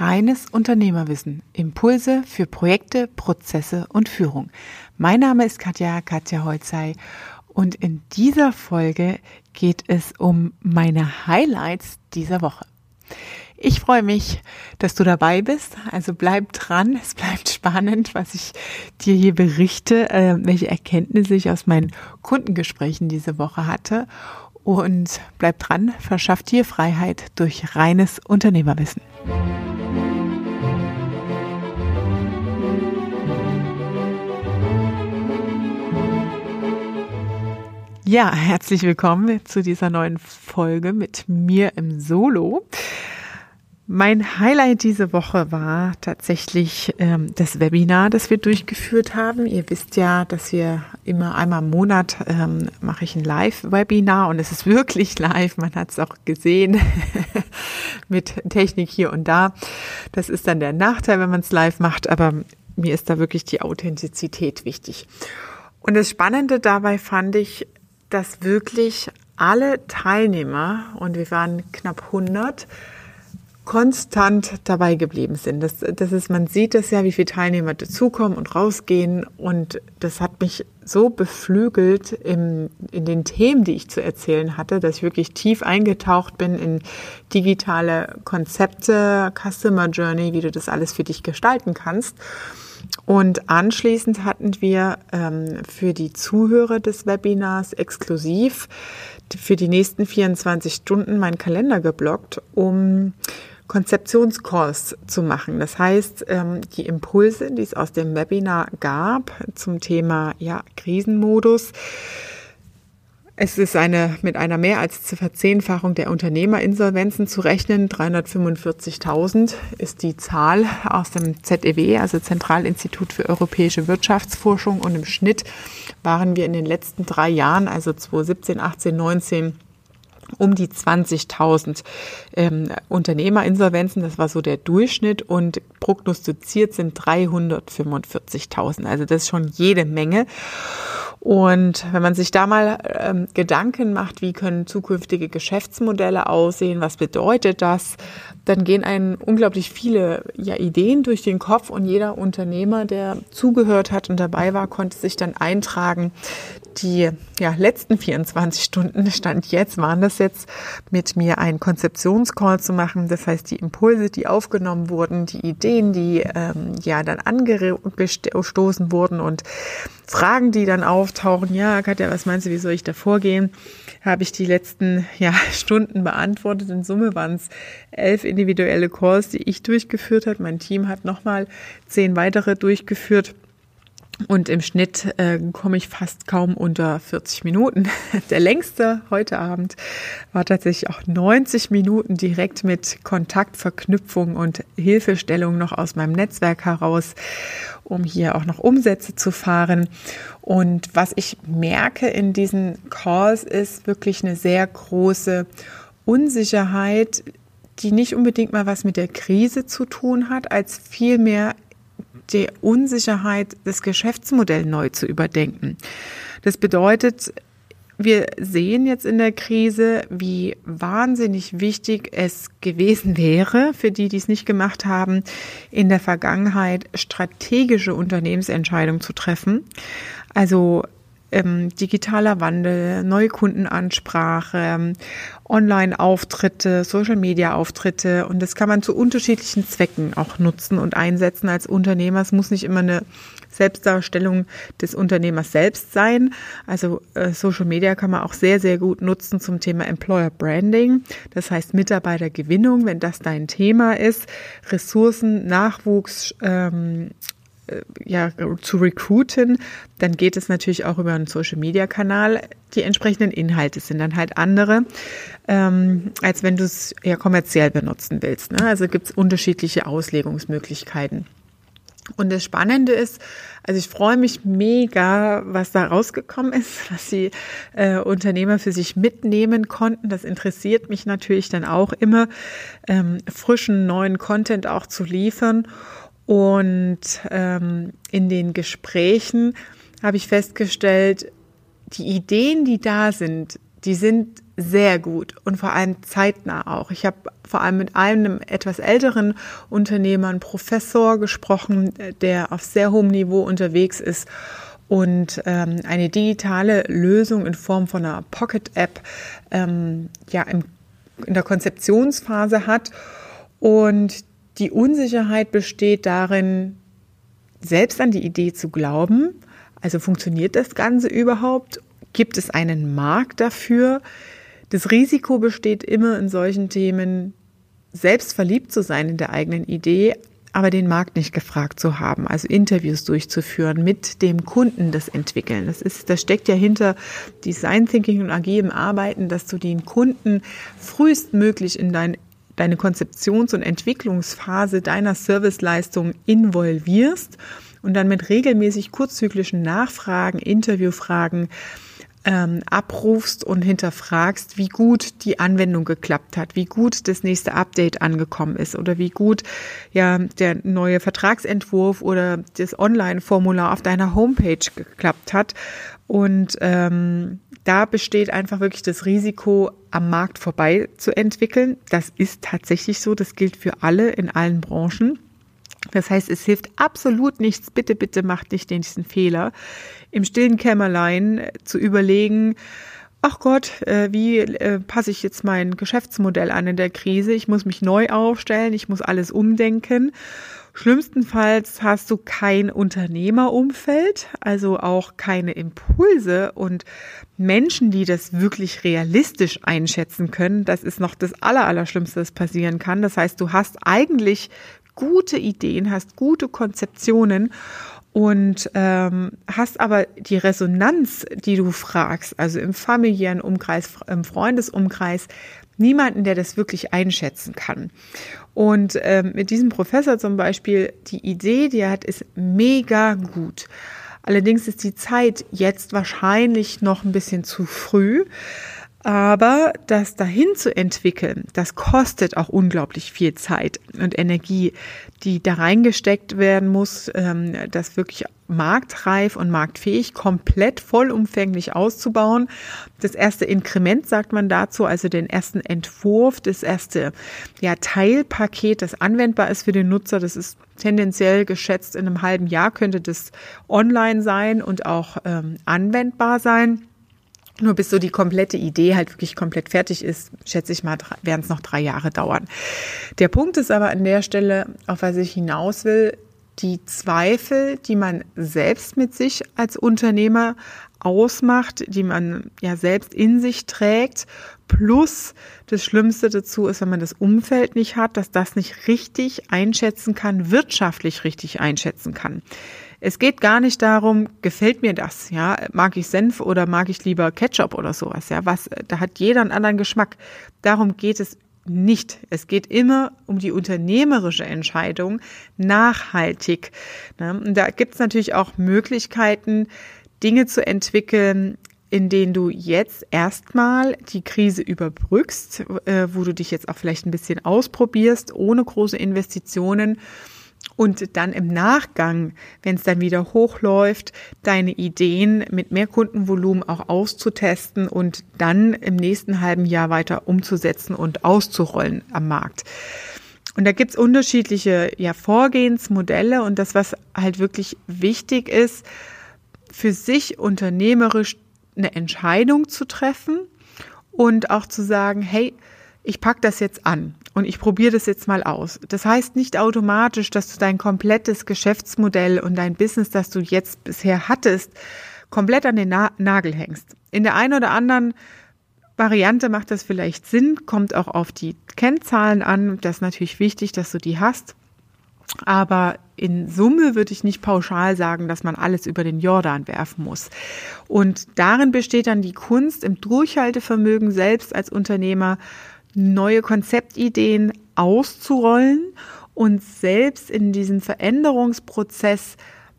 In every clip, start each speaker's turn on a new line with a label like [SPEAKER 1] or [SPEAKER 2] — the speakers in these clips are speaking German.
[SPEAKER 1] Reines Unternehmerwissen. Impulse für Projekte, Prozesse und Führung. Mein Name ist Katja, Katja Holzei und in dieser Folge geht es um meine Highlights dieser Woche. Ich freue mich, dass du dabei bist. Also bleib dran. Es bleibt spannend, was ich dir hier berichte, äh, welche Erkenntnisse ich aus meinen Kundengesprächen diese Woche hatte. Und bleib dran, verschafft dir Freiheit durch reines Unternehmerwissen. Ja, herzlich willkommen zu dieser neuen Folge mit mir im Solo. Mein Highlight diese Woche war tatsächlich ähm, das Webinar, das wir durchgeführt haben. Ihr wisst ja, dass wir immer einmal im Monat ähm, mache ich ein Live-Webinar und es ist wirklich live. Man hat es auch gesehen mit Technik hier und da. Das ist dann der Nachteil, wenn man es live macht, aber mir ist da wirklich die Authentizität wichtig. Und das Spannende dabei fand ich, dass wirklich alle Teilnehmer, und wir waren knapp 100, konstant dabei geblieben sind. Das, das ist, man sieht das ja, wie viele Teilnehmer dazukommen und rausgehen. Und das hat mich so beflügelt im, in den Themen, die ich zu erzählen hatte, dass ich wirklich tief eingetaucht bin in digitale Konzepte, Customer Journey, wie du das alles für dich gestalten kannst. Und anschließend hatten wir ähm, für die Zuhörer des Webinars exklusiv für die nächsten 24 Stunden meinen Kalender geblockt, um Konzeptionscalls zu machen. Das heißt, ähm, die Impulse, die es aus dem Webinar gab zum Thema ja, Krisenmodus, es ist eine, mit einer mehr als Verzehnfachung der Unternehmerinsolvenzen zu rechnen. 345.000 ist die Zahl aus dem ZEW, also Zentralinstitut für europäische Wirtschaftsforschung. Und im Schnitt waren wir in den letzten drei Jahren, also 2017, 18, 19, um die 20.000 ähm, Unternehmerinsolvenzen. Das war so der Durchschnitt und prognostiziert sind 345.000. Also das ist schon jede Menge. Und wenn man sich da mal ähm, Gedanken macht, wie können zukünftige Geschäftsmodelle aussehen, was bedeutet das, dann gehen einem unglaublich viele ja, Ideen durch den Kopf und jeder Unternehmer, der zugehört hat und dabei war, konnte sich dann eintragen. Die ja, letzten 24 Stunden, stand jetzt, waren das jetzt, mit mir einen Konzeptionscall zu machen. Das heißt, die Impulse, die aufgenommen wurden, die Ideen, die ähm, ja dann angestoßen wurden und Fragen, die dann auftauchen, ja, Katja, was meinst du, wie soll ich da vorgehen? Habe ich die letzten ja, Stunden beantwortet. In Summe waren es elf individuelle Calls, die ich durchgeführt habe. Mein Team hat nochmal zehn weitere durchgeführt. Und im Schnitt äh, komme ich fast kaum unter 40 Minuten. Der längste heute Abend war tatsächlich auch 90 Minuten direkt mit Kontaktverknüpfung und Hilfestellung noch aus meinem Netzwerk heraus, um hier auch noch Umsätze zu fahren. Und was ich merke in diesen Calls ist wirklich eine sehr große Unsicherheit, die nicht unbedingt mal was mit der Krise zu tun hat, als vielmehr die Unsicherheit, das Geschäftsmodell neu zu überdenken. Das bedeutet, wir sehen jetzt in der Krise, wie wahnsinnig wichtig es gewesen wäre, für die, die es nicht gemacht haben, in der Vergangenheit strategische Unternehmensentscheidungen zu treffen. Also ähm, digitaler Wandel, neue Kundenansprache, Online-Auftritte, Social-Media-Auftritte und das kann man zu unterschiedlichen Zwecken auch nutzen und einsetzen als Unternehmer. Es muss nicht immer eine Selbstdarstellung des Unternehmers selbst sein. Also äh, Social Media kann man auch sehr, sehr gut nutzen zum Thema Employer Branding. Das heißt Mitarbeitergewinnung, wenn das dein Thema ist, Ressourcen, Nachwuchs, ähm, äh, ja, zu recruiten, dann geht es natürlich auch über einen Social Media Kanal. Die entsprechenden Inhalte sind dann halt andere, ähm, als wenn du es ja kommerziell benutzen willst. Ne? Also gibt es unterschiedliche Auslegungsmöglichkeiten. Und das Spannende ist, also ich freue mich mega, was da rausgekommen ist, was die äh, Unternehmer für sich mitnehmen konnten. Das interessiert mich natürlich dann auch immer, ähm, frischen neuen Content auch zu liefern. Und ähm, in den Gesprächen habe ich festgestellt, die Ideen, die da sind, die sind sehr gut und vor allem zeitnah auch. Ich habe vor allem mit einem etwas älteren Unternehmer, einem Professor gesprochen, der auf sehr hohem Niveau unterwegs ist und ähm, eine digitale Lösung in Form von einer Pocket-App ähm, ja in der Konzeptionsphase hat. Und die Unsicherheit besteht darin, selbst an die Idee zu glauben. Also funktioniert das Ganze überhaupt? Gibt es einen Markt dafür? Das Risiko besteht immer in solchen Themen, selbst verliebt zu sein in der eigenen Idee, aber den Markt nicht gefragt zu haben, also Interviews durchzuführen, mit dem Kunden das entwickeln. Das ist, das steckt ja hinter Design Thinking und agilem Arbeiten, dass du den Kunden frühestmöglich in dein deine Konzeptions- und Entwicklungsphase deiner Serviceleistung involvierst und dann mit regelmäßig kurzzyklischen Nachfragen, Interviewfragen ähm, abrufst und hinterfragst, wie gut die Anwendung geklappt hat, wie gut das nächste Update angekommen ist oder wie gut ja der neue Vertragsentwurf oder das Online-Formular auf deiner Homepage geklappt hat. Und ähm, da besteht einfach wirklich das Risiko, am Markt vorbei zu entwickeln. Das ist tatsächlich so. Das gilt für alle in allen Branchen. Das heißt, es hilft absolut nichts. Bitte, bitte macht nicht den nächsten Fehler im stillen Kämmerlein äh, zu überlegen, ach Gott, äh, wie äh, passe ich jetzt mein Geschäftsmodell an in der Krise? Ich muss mich neu aufstellen, ich muss alles umdenken. Schlimmstenfalls hast du kein Unternehmerumfeld, also auch keine Impulse und Menschen, die das wirklich realistisch einschätzen können. Das ist noch das Allerallerschlimmste, was passieren kann. Das heißt, du hast eigentlich gute Ideen, hast gute Konzeptionen und ähm, hast aber die Resonanz, die du fragst, also im familiären Umkreis, im Freundesumkreis, niemanden, der das wirklich einschätzen kann. Und ähm, mit diesem Professor zum Beispiel, die Idee, die er hat, ist mega gut. Allerdings ist die Zeit jetzt wahrscheinlich noch ein bisschen zu früh. Aber das dahin zu entwickeln, das kostet auch unglaublich viel Zeit und Energie, die da reingesteckt werden muss, ähm, das wirklich marktreif und marktfähig, komplett vollumfänglich auszubauen. Das erste Inkrement sagt man dazu, also den ersten Entwurf, das erste ja, Teilpaket, das anwendbar ist für den Nutzer. Das ist tendenziell geschätzt in einem halben Jahr könnte das online sein und auch ähm, anwendbar sein. Nur bis so die komplette Idee halt wirklich komplett fertig ist, schätze ich mal, werden es noch drei Jahre dauern. Der Punkt ist aber an der Stelle, auf was ich hinaus will, die Zweifel, die man selbst mit sich als Unternehmer ausmacht, die man ja selbst in sich trägt, plus das Schlimmste dazu ist, wenn man das Umfeld nicht hat, dass das nicht richtig einschätzen kann, wirtschaftlich richtig einschätzen kann. Es geht gar nicht darum, gefällt mir das, ja, mag ich Senf oder mag ich lieber Ketchup oder sowas, ja, was, da hat jeder einen anderen Geschmack. Darum geht es nicht. Es geht immer um die unternehmerische Entscheidung, nachhaltig. Ne? Und da gibt es natürlich auch Möglichkeiten, Dinge zu entwickeln, in denen du jetzt erstmal die Krise überbrückst, äh, wo du dich jetzt auch vielleicht ein bisschen ausprobierst, ohne große Investitionen und dann im Nachgang, wenn es dann wieder hochläuft, deine Ideen mit mehr Kundenvolumen auch auszutesten und dann im nächsten halben Jahr weiter umzusetzen und auszurollen am Markt. Und da gibt's unterschiedliche ja, Vorgehensmodelle und das, was halt wirklich wichtig ist, für sich unternehmerisch eine Entscheidung zu treffen und auch zu sagen, hey, ich pack das jetzt an und ich probiere das jetzt mal aus. Das heißt nicht automatisch, dass du dein komplettes Geschäftsmodell und dein Business, das du jetzt bisher hattest, komplett an den Na Nagel hängst. In der einen oder anderen Variante macht das vielleicht Sinn, kommt auch auf die Kennzahlen an. Das ist natürlich wichtig, dass du die hast. Aber in Summe würde ich nicht pauschal sagen, dass man alles über den Jordan werfen muss. Und darin besteht dann die Kunst im Durchhaltevermögen selbst als Unternehmer neue Konzeptideen auszurollen und selbst in diesem Veränderungsprozess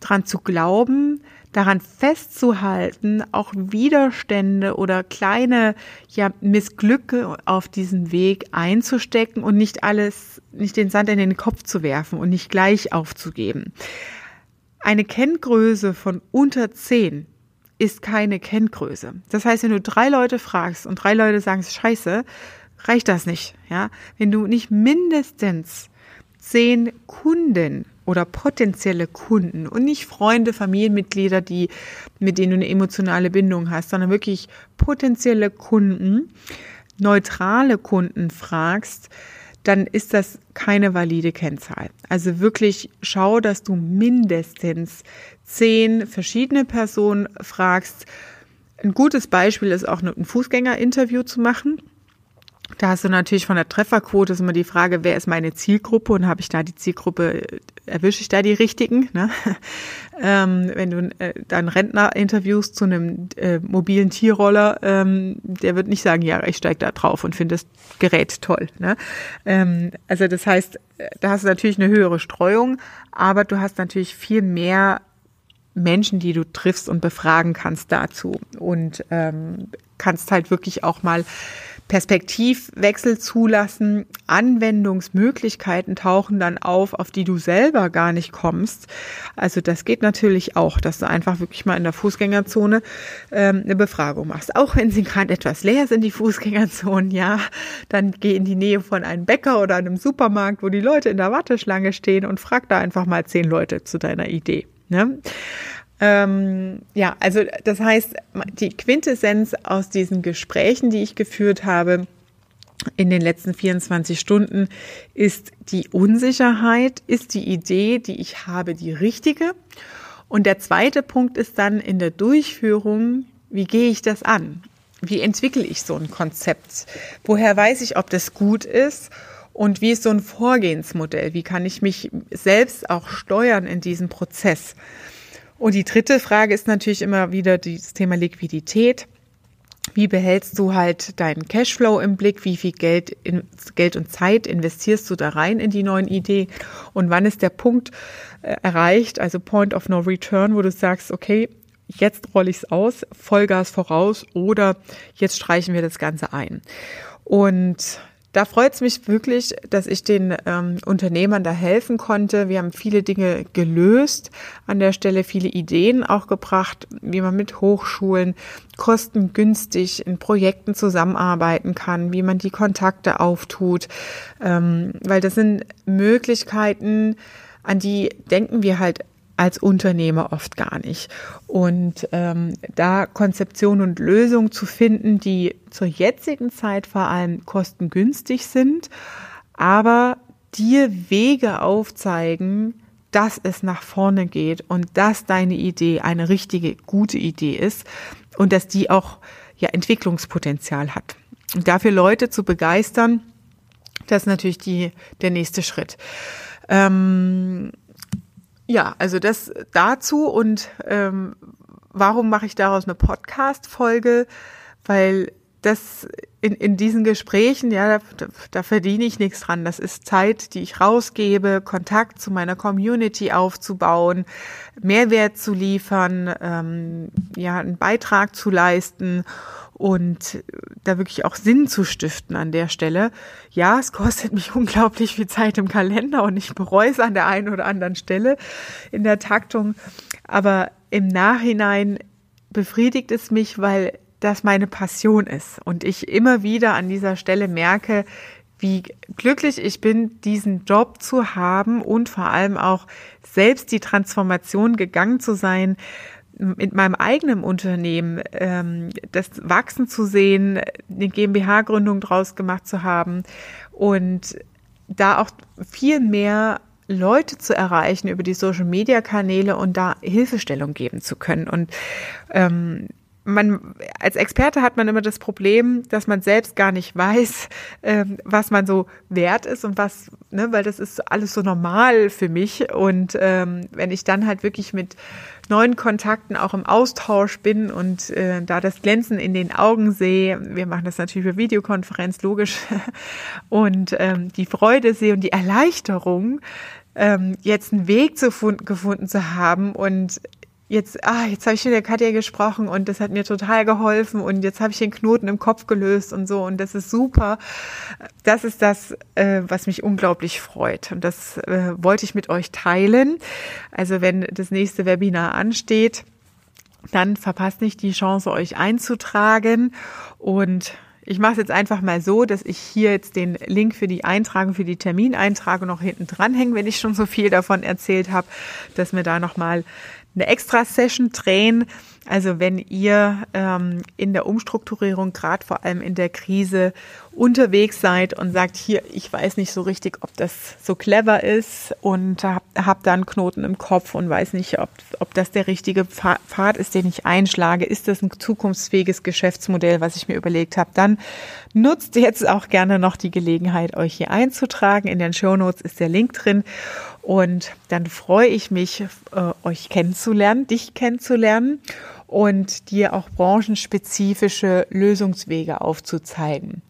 [SPEAKER 1] dran zu glauben, daran festzuhalten, auch Widerstände oder kleine ja, Missglücke auf diesem Weg einzustecken und nicht alles, nicht den Sand in den Kopf zu werfen und nicht gleich aufzugeben. Eine Kenngröße von unter 10 ist keine Kenngröße. Das heißt, wenn du drei Leute fragst und drei Leute sagen, scheiße, reicht das nicht. Ja, wenn du nicht mindestens zehn Kunden oder potenzielle Kunden und nicht Freunde, Familienmitglieder, die, mit denen du eine emotionale Bindung hast, sondern wirklich potenzielle Kunden, neutrale Kunden fragst, dann ist das keine valide Kennzahl. Also wirklich schau, dass du mindestens zehn verschiedene Personen fragst. Ein gutes Beispiel ist auch ein Fußgängerinterview zu machen. Da hast du natürlich von der Trefferquote ist immer die Frage, wer ist meine Zielgruppe und habe ich da die Zielgruppe, erwische ich da die richtigen? Ne? Ähm, wenn du äh, dann Rentner interviewst zu einem äh, mobilen Tierroller, ähm, der wird nicht sagen, ja, ich steige da drauf und finde das Gerät toll. Ne? Ähm, also das heißt, da hast du natürlich eine höhere Streuung, aber du hast natürlich viel mehr Menschen, die du triffst und befragen kannst dazu und ähm, kannst halt wirklich auch mal Perspektivwechsel zulassen, Anwendungsmöglichkeiten tauchen dann auf, auf die du selber gar nicht kommst. Also das geht natürlich auch, dass du einfach wirklich mal in der Fußgängerzone ähm, eine Befragung machst. Auch wenn sie gerade etwas leer sind, die Fußgängerzonen, ja, dann geh in die Nähe von einem Bäcker oder einem Supermarkt, wo die Leute in der Warteschlange stehen und frag da einfach mal zehn Leute zu deiner Idee. Ne? Ähm, ja, also das heißt, die Quintessenz aus diesen Gesprächen, die ich geführt habe, in den letzten 24 Stunden ist die Unsicherheit, ist die Idee, die ich habe, die richtige. Und der zweite Punkt ist dann in der Durchführung, wie gehe ich das an? Wie entwickle ich so ein Konzept? Woher weiß ich, ob das gut ist? Und wie ist so ein Vorgehensmodell? Wie kann ich mich selbst auch steuern in diesem Prozess? Und die dritte Frage ist natürlich immer wieder das Thema Liquidität. Wie behältst du halt deinen Cashflow im Blick? Wie viel Geld, in, Geld und Zeit investierst du da rein in die neuen Ideen? Und wann ist der Punkt äh, erreicht, also Point of No Return, wo du sagst, okay, jetzt rolle ich es aus, Vollgas voraus oder jetzt streichen wir das Ganze ein. Und da freut es mich wirklich, dass ich den ähm, Unternehmern da helfen konnte. Wir haben viele Dinge gelöst, an der Stelle viele Ideen auch gebracht, wie man mit Hochschulen kostengünstig in Projekten zusammenarbeiten kann, wie man die Kontakte auftut, ähm, weil das sind Möglichkeiten, an die denken wir halt als Unternehmer oft gar nicht. Und ähm, da Konzeption und Lösung zu finden, die zur jetzigen Zeit vor allem kostengünstig sind, aber dir Wege aufzeigen, dass es nach vorne geht und dass deine Idee eine richtige, gute Idee ist und dass die auch ja Entwicklungspotenzial hat. Und dafür Leute zu begeistern, das ist natürlich die, der nächste Schritt. Ähm, ja, also das dazu und ähm, warum mache ich daraus eine Podcast-Folge? Weil das in, in diesen Gesprächen, ja, da, da verdiene ich nichts dran. Das ist Zeit, die ich rausgebe, Kontakt zu meiner Community aufzubauen, Mehrwert zu liefern, ähm, ja, einen Beitrag zu leisten und da wirklich auch Sinn zu stiften an der Stelle. Ja, es kostet mich unglaublich viel Zeit im Kalender und ich bereue es an der einen oder anderen Stelle in der Taktung. Aber im Nachhinein befriedigt es mich, weil das meine Passion ist und ich immer wieder an dieser Stelle merke, wie glücklich ich bin, diesen Job zu haben und vor allem auch selbst die Transformation gegangen zu sein, mit meinem eigenen Unternehmen ähm, das wachsen zu sehen, eine GmbH-Gründung draus gemacht zu haben und da auch viel mehr Leute zu erreichen über die Social-Media-Kanäle und da Hilfestellung geben zu können. Und ähm, man als Experte hat man immer das Problem, dass man selbst gar nicht weiß, ähm, was man so wert ist und was, ne, weil das ist alles so normal für mich. Und ähm, wenn ich dann halt wirklich mit neuen Kontakten auch im Austausch bin und äh, da das Glänzen in den Augen sehe, wir machen das natürlich für Videokonferenz, logisch, und ähm, die Freude sehe und die Erleichterung, ähm, jetzt einen Weg zu, gefunden zu haben und jetzt, ah, jetzt habe ich mit der Katja gesprochen und das hat mir total geholfen und jetzt habe ich den Knoten im Kopf gelöst und so und das ist super. Das ist das, äh, was mich unglaublich freut und das äh, wollte ich mit euch teilen. Also wenn das nächste Webinar ansteht, dann verpasst nicht die Chance, euch einzutragen. Und ich mache es jetzt einfach mal so, dass ich hier jetzt den Link für die Eintragung, für die Termineintragung noch hinten dranhänge, wenn ich schon so viel davon erzählt habe, dass wir da nochmal eine Extra-Session drehen. Also wenn ihr ähm, in der Umstrukturierung, gerade vor allem in der Krise, unterwegs seid und sagt, hier, ich weiß nicht so richtig, ob das so clever ist und hab da einen Knoten im Kopf und weiß nicht, ob, ob das der richtige Pfad ist, den ich einschlage, ist das ein zukunftsfähiges Geschäftsmodell, was ich mir überlegt habe, dann nutzt jetzt auch gerne noch die Gelegenheit, euch hier einzutragen. In den Show Notes ist der Link drin und dann freue ich mich, äh, euch kennenzulernen, dich kennenzulernen und dir auch branchenspezifische Lösungswege aufzuzeigen.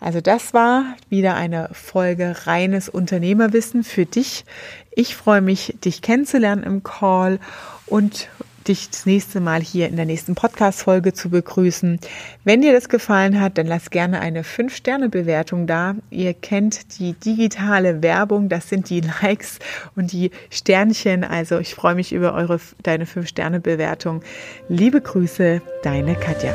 [SPEAKER 1] Also das war wieder eine Folge reines Unternehmerwissen für dich. Ich freue mich, dich kennenzulernen im Call und dich das nächste Mal hier in der nächsten Podcast-Folge zu begrüßen. Wenn dir das gefallen hat, dann lass gerne eine 5-Sterne-Bewertung da. Ihr kennt die digitale Werbung, das sind die Likes und die Sternchen. Also ich freue mich über eure, deine 5-Sterne-Bewertung. Liebe Grüße, deine Katja.